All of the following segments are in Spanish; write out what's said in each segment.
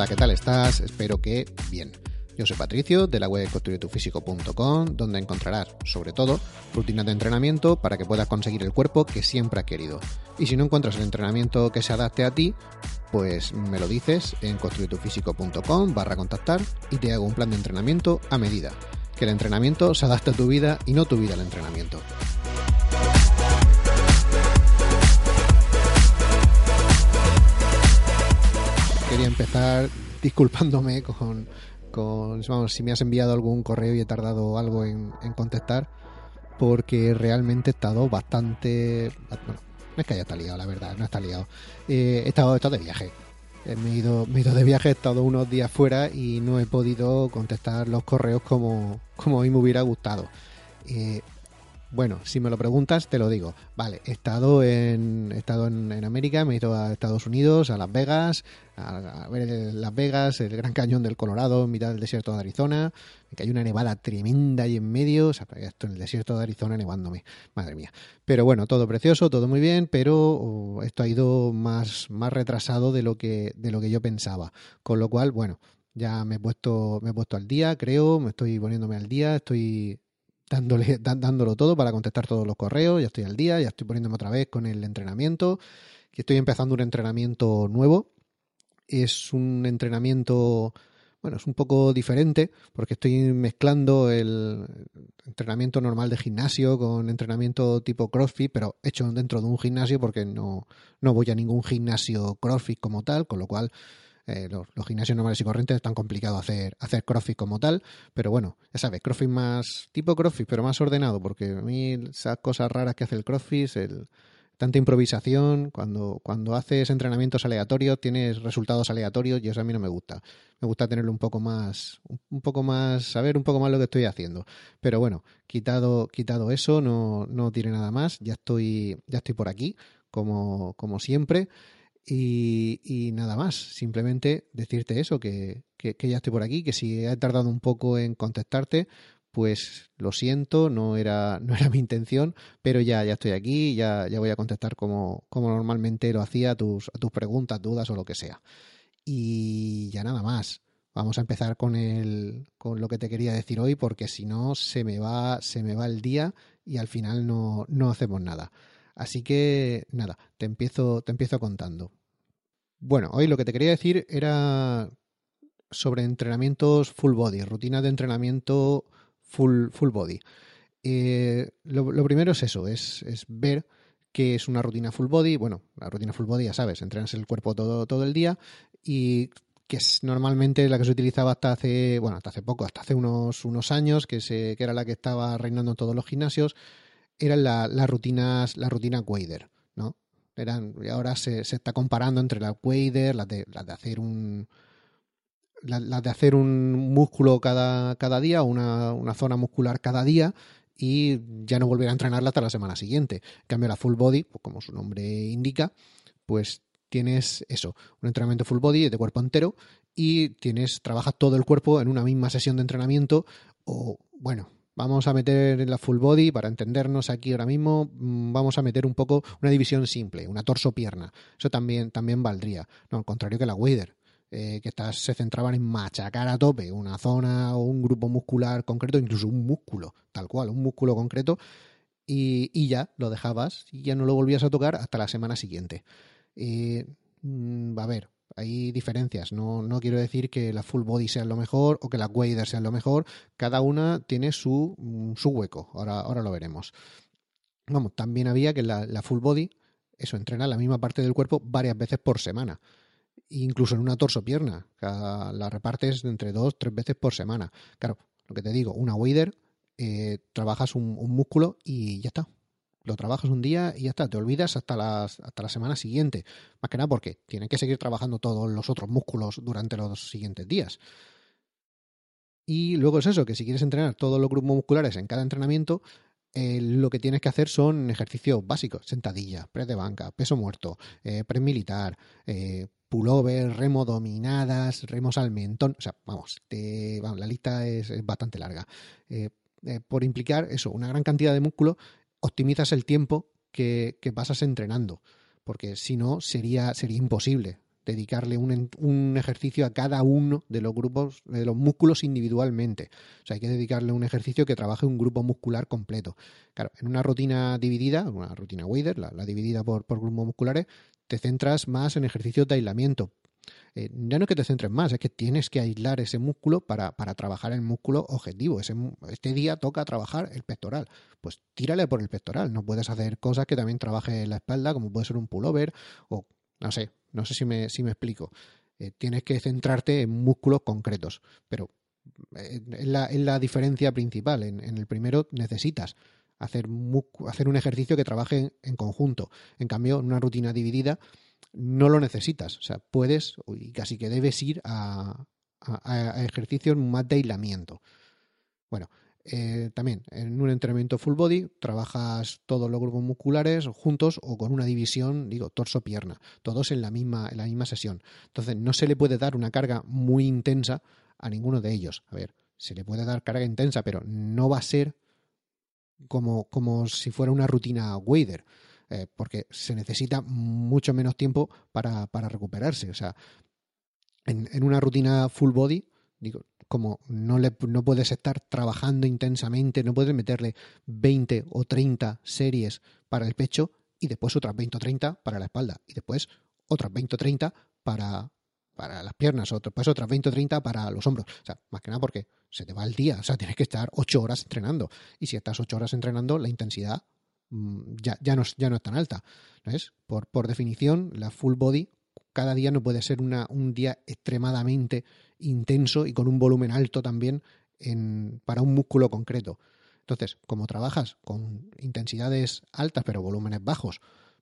Hola, ¿qué tal estás? Espero que bien. Yo soy Patricio de la web construyetufísico.com, donde encontrarás, sobre todo, rutinas de entrenamiento para que puedas conseguir el cuerpo que siempre has querido. Y si no encuentras el entrenamiento que se adapte a ti, pues me lo dices en construyetufísico.com barra contactar y te hago un plan de entrenamiento a medida. Que el entrenamiento se adapte a tu vida y no tu vida al entrenamiento. Empezar disculpándome con, con vamos, si me has enviado algún correo y he tardado algo en, contestar, porque realmente he estado bastante... Bueno, no es que haya estado liado, la verdad, no está liado. Eh, he, estado, he de viaje. Eh, me he, ido, he ido de viaje, he estado unos días fuera y no he podido contestar los correos como, como a mí me hubiera gustado. Eh, bueno, si me lo preguntas, te lo digo. Vale, he estado en, he estado en, América, me he ido a Estados Unidos, a Las Vegas, a, ver Las Vegas, el Gran Cañón del Colorado, en mitad del desierto de Arizona. que hay una nevada tremenda ahí en medio. O sea, esto en el desierto de Arizona nevándome. Madre mía. Pero bueno, todo precioso, todo muy bien, pero oh, esto ha ido más, más retrasado de lo que, de lo que yo pensaba. Con lo cual, bueno, ya me he puesto, me he puesto al día, creo, me estoy poniéndome al día, estoy dándole, dándolo todo para contestar todos los correos, ya estoy al día, ya estoy poniéndome otra vez con el entrenamiento, que estoy empezando un entrenamiento nuevo. Es un entrenamiento, bueno, es un poco diferente porque estoy mezclando el entrenamiento normal de gimnasio con entrenamiento tipo CrossFit, pero hecho dentro de un gimnasio porque no, no voy a ningún gimnasio CrossFit como tal, con lo cual eh, los, gimnasios normales y corrientes es tan complicado hacer, hacer CrossFit como tal, pero bueno, ya sabes, CrossFit más tipo CrossFit, pero más ordenado, porque a mí esas cosas raras que hace el CrossFit, el, tanta improvisación, cuando, cuando haces entrenamientos aleatorios, tienes resultados aleatorios y eso a mí no me gusta. Me gusta tenerlo un poco más, un poco más, saber un poco más lo que estoy haciendo. Pero bueno, quitado, quitado eso, no, no tiene nada más, ya estoy, ya estoy por aquí, como, como siempre. Y, nada más, simplemente decirte eso, que, ya estoy por aquí, que si he tardado un poco en contestarte, pues lo siento, no era, no era mi intención, pero ya, ya estoy aquí, ya, ya voy a contestar como, como normalmente lo hacía a tus, a tus preguntas, dudas o lo que sea. Y ya nada más. Vamos a empezar con el, con lo que te quería decir hoy, porque si no se me va, se me va el día y al final no, no hacemos nada. Así que nada, te empiezo, te empiezo contando. Bueno, hoy lo que te quería decir era sobre entrenamientos full body, rutina de entrenamiento full, full body. Eh, lo, primero es eso, es, es ver qué es una rutina full body. Bueno, la rutina full body ya sabes, entrenas el cuerpo todo, todo el día y que es normalmente la que se utilizaba hasta hace, bueno, hasta hace poco, hasta hace unos, unos años, que, se, que era la que estaba reinando en todos los gimnasios, eran las rutinas, la rutina Wader, ¿no? y ahora se, está comparando entre la Wader, las de, de hacer un las de hacer un músculo cada, cada día, una, una zona muscular cada día, y ya no volver a entrenarla hasta la semana siguiente. En cambio, la full body, pues como su nombre indica, pues tienes eso, un entrenamiento full body de cuerpo entero y tienes, trabajas todo el cuerpo en una misma sesión de entrenamiento o, bueno, Vamos a meter en la full body, para entendernos aquí ahora mismo, mm, vamos a meter un poco una división simple, una torso-pierna. Eso también, también valdría. No, al contrario que la Wader, eh, que estas se centraban en machacar a tope una zona o un grupo muscular concreto, incluso un músculo, tal cual, un músculo concreto, y, ya lo dejabas y ya no lo volvías a tocar hasta la semana siguiente. Eh, mm, a ver, hay diferencias. No, no quiero decir que la full body sea lo mejor o que la wader sea lo mejor. Cada una tiene su, mm, su hueco. Ahora, ahora lo veremos. Vamos, también había que la, full body, eso, entrena la misma parte del cuerpo varias veces por semana. Incluso en una torso-pierna. La repartes entre dos, tres veces por semana. Claro, lo que te digo, una wader, eh, trabajas un músculo y ya está lo trabajas un día y ya está, te olvidas hasta, las, hasta la semana siguiente. Más que nada porque tienen que seguir trabajando todos los otros músculos durante los siguientes días. Y luego es eso, que si quieres entrenar todos los grupos musculares en cada entrenamiento, eh, lo que tienes que hacer son ejercicios básicos, sentadilla, press de banca, peso muerto, eh, press militar, eh, pullover, remo dominadas, remos al mentón, o sea, vamos, la lista es, es bastante larga. Eh, por implicar eso, una gran cantidad de músculo optimizas el tiempo que, pasas entrenando, porque si no sería, sería imposible. dedicarle un, un, ejercicio a cada uno de los grupos, de los músculos individualmente. O sea, hay que dedicarle un ejercicio que trabaje un grupo muscular completo. Claro, en una rutina dividida, una rutina Wader, la, la dividida por, por grupos musculares, te centras más en ejercicios de aislamiento, eh, ya no es que te centres más, es que tienes que aislar ese músculo para, para trabajar el músculo objetivo. Ese, este día toca trabajar el pectoral. Pues tírale por el pectoral. No puedes hacer cosas que también trabaje la espalda, como puede ser un pullover o no sé, no sé si me, si me explico. Eh, tienes que centrarte en músculos concretos, pero eh, es, la, la, diferencia principal. En, en, el primero necesitas hacer, hacer un ejercicio que trabaje en conjunto. En cambio, en una rutina dividida, no lo necesitas. O sea, puedes y casi que debes ir a, a, ejercicios más de aislamiento. Bueno, eh, también en un entrenamiento full body trabajas todos los grupos musculares juntos o con una división, digo, torso-pierna, todos en la misma, en la misma sesión. Entonces no se le puede dar una carga muy intensa a ninguno de ellos. A ver, se le puede dar carga intensa, pero no va a ser como, como si fuera una rutina wader. Eh, porque se necesita mucho menos tiempo para, recuperarse. O sea, en, una rutina full body, digo, como no, le, no puedes estar trabajando intensamente, no puedes meterle 20 o 30 series para el pecho y después otras 20 o 30 para la espalda y después otras 20 o 30 para, para las piernas, o después otras 20 o 30 para los hombros. O sea, más que nada porque se te va el día, o sea, tienes que estar 8 horas entrenando. Y si estás 8 horas entrenando, la intensidad ya, ya, no, ya no es tan alta. Por, por definición, la full body cada día no puede ser una, un día extremadamente intenso y con un volumen alto también en, para un músculo concreto. Entonces, como trabajas con intensidades altas pero volúmenes bajos,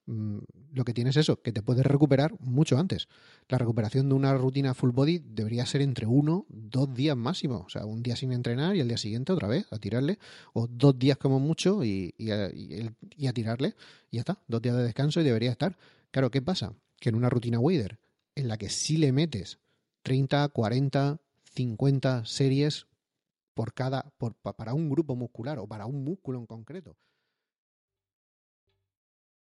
Mm, lo que tienes es eso, que te puedes recuperar mucho antes. La recuperación de una rutina full body debería ser entre uno, dos días máximo. O sea, un día sin entrenar y el día siguiente otra vez a tirarle. O dos días como mucho y, y a, tirarle. Y ya está, dos días de descanso y debería estar. Claro, ¿qué pasa? Que en una rutina wader, en la que sí le metes 30, 40, 50 series por cada, por, para un grupo muscular o para un músculo en concreto